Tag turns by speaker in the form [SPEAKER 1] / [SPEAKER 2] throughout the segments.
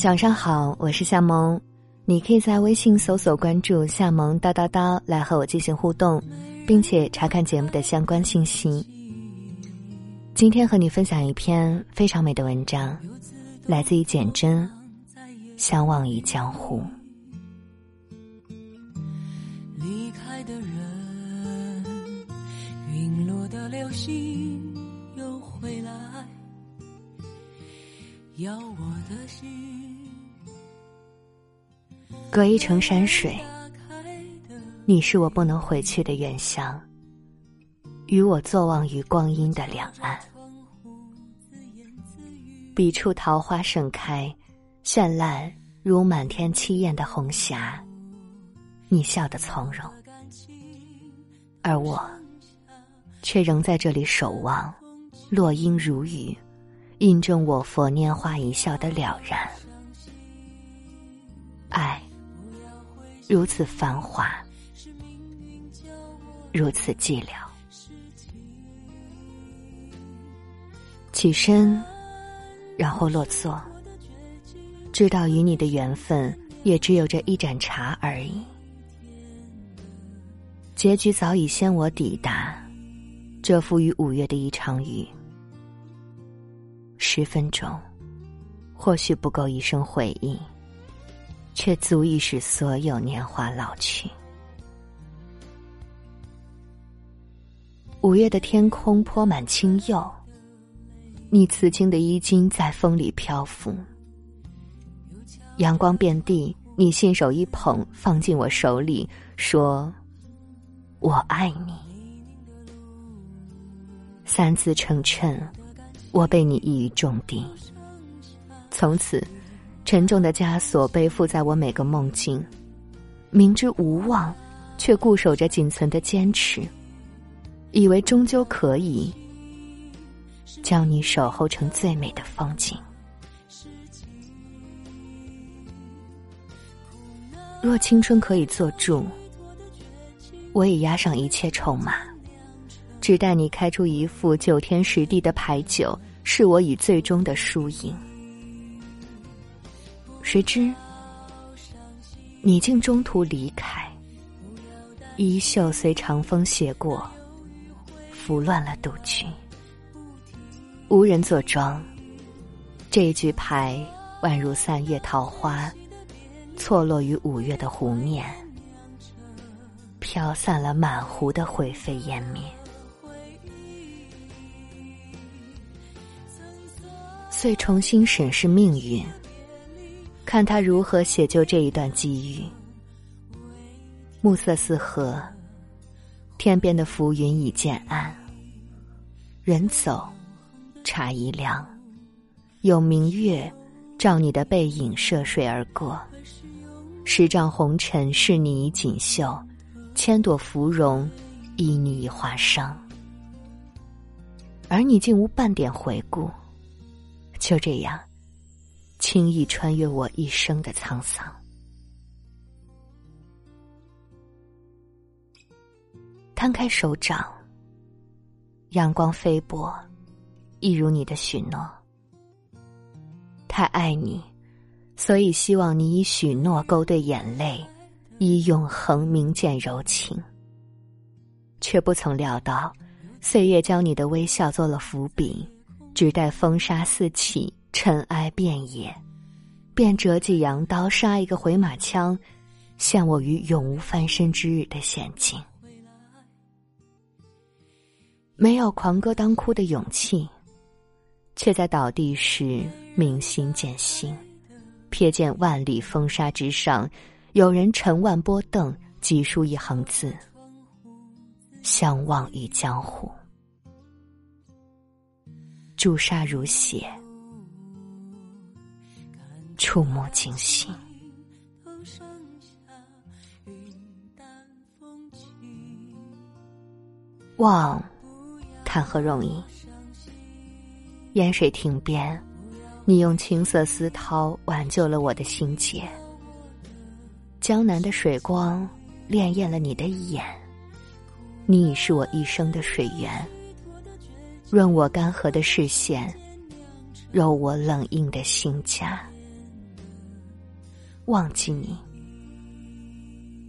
[SPEAKER 1] 早上好，我是夏萌，你可以在微信搜索关注“夏萌叨叨叨”来和我进行互动，并且查看节目的相关信息。今天和你分享一篇非常美的文章，来自于简真，《相忘于江湖》。离开的人，陨落的流星又回来，要我的心。隔一程山水，你是我不能回去的远乡。与我坐望于光阴的两岸，彼处桃花盛开，绚烂如满天凄艳的红霞。你笑得从容，而我却仍在这里守望。落英如雨，印证我佛拈花一笑的了然。如此繁华，如此寂寥。起身，然后落座。知道与你的缘分，也只有这一盏茶而已。结局早已先我抵达，蛰伏于五月的一场雨。十分钟，或许不够一生回忆。却足以使所有年华老去。五月的天空泼满青釉，你刺青的衣襟在风里漂浮。阳光遍地，你信手一捧，放进我手里，说：“我爱你。”三字成谶，我被你一语中的。从此。沉重的枷锁背负在我每个梦境，明知无望，却固守着仅存的坚持，以为终究可以将你守候成最美的风景。若青春可以做注，我已押上一切筹码，只待你开出一副九天十地的牌九，是我以最终的输赢。谁知，你竟中途离开，衣袖随长风斜过，拂乱了赌局。无人坐庄，这一局牌宛如三月桃花，错落于五月的湖面，飘散了满湖的灰飞烟灭。遂重新审视命运。看他如何写就这一段机遇。暮色四合，天边的浮云已渐暗。人走，茶已凉，有明月照你的背影涉水而过。十丈红尘是你锦绣，千朵芙蓉依你华裳。而你竟无半点回顾，就这样。轻易穿越我一生的沧桑。摊开手掌，阳光飞薄，一如你的许诺。太爱你，所以希望你以许诺勾兑眼泪，以永恒铭鉴柔情。却不曾料到，岁月将你的微笑做了伏笔，只待风沙四起。尘埃遍野，便折戟扬刀，杀一个回马枪，陷我于永无翻身之日的险境。没有狂歌当哭的勇气，却在倒地时明心见性，瞥见万里风沙之上，有人乘万波蹬，急书一行字：相忘于江湖。朱砂如血。触目惊心，忘，谈何容易？烟水亭边，你用青色丝绦挽救了我的心结。江南的水光，潋滟了你的眼。你已是我一生的水源，润我干涸的视线，柔我冷硬的心颊。忘记你，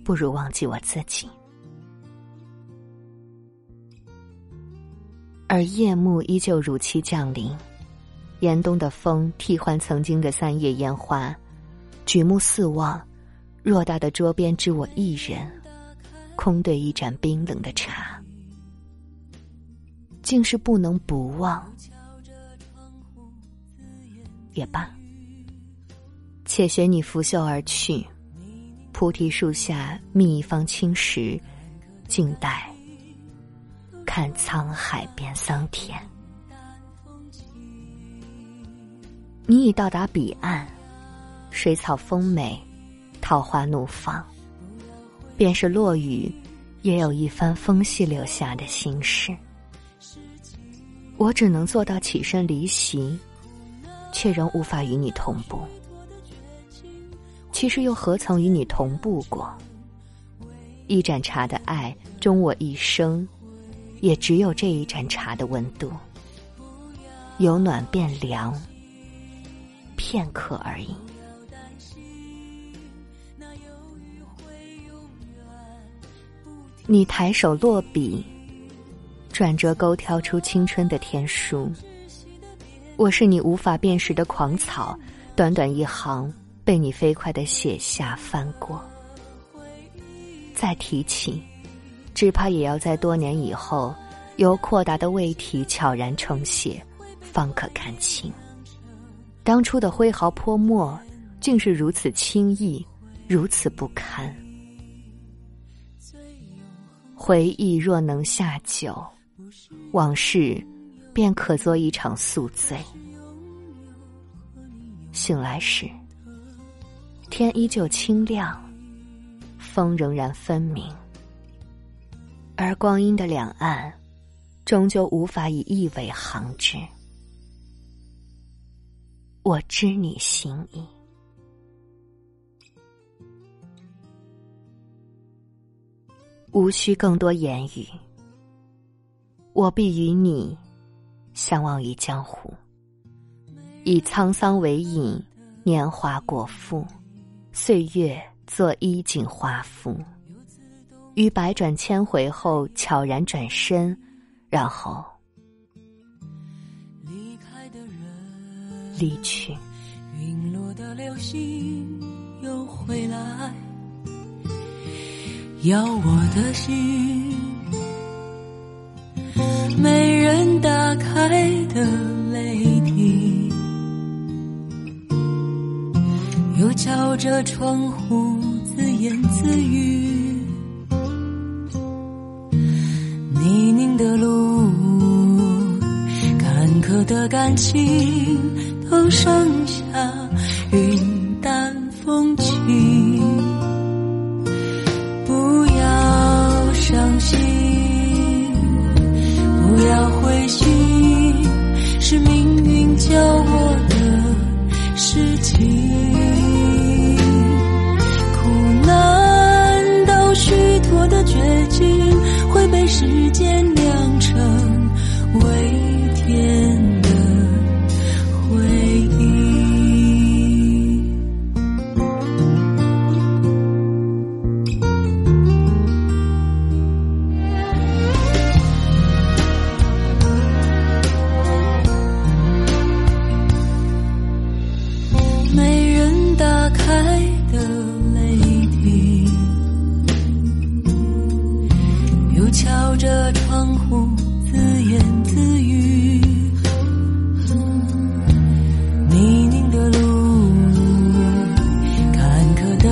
[SPEAKER 1] 不如忘记我自己。而夜幕依旧如期降临，严冬的风替换曾经的三月烟花，举目四望，偌大的桌边只我一人，空对一盏冰冷的茶，竟是不能不忘。也罢，且学你拂袖而去，菩提树下觅一方青石，静待。看沧海变桑田，你已到达彼岸，水草丰美，桃花怒放，便是落雨，也有一番风细留下的心事。我只能做到起身离席，却仍无法与你同步。其实又何曾与你同步过？一盏茶的爱，终我一生。也只有这一盏茶的温度，由暖变凉，片刻而已。你抬手落笔，转折勾挑出青春的天书。我是你无法辨识的狂草，短短一行，被你飞快的写下翻过，再提起。只怕也要在多年以后，由阔达的胃体悄然重写，方可看清。当初的挥毫泼墨，竟是如此轻易，如此不堪。回忆若能下酒，往事便可做一场宿醉。醒来时，天依旧清亮，风仍然分明。而光阴的两岸，终究无法以一尾行之。我知你心意，无需更多言语。我必与你相忘于江湖，以沧桑为饮，年华果腹，岁月作衣锦华服。于百转千回后，悄然转身，然后离开的人离去。陨落的流星又回来，要我的心。没靠着窗户，自言自语。泥泞的路，坎坷的感情都剩下时间酿成为天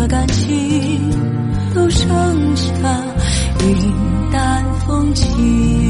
[SPEAKER 1] 感情都剩下云
[SPEAKER 2] 淡风轻。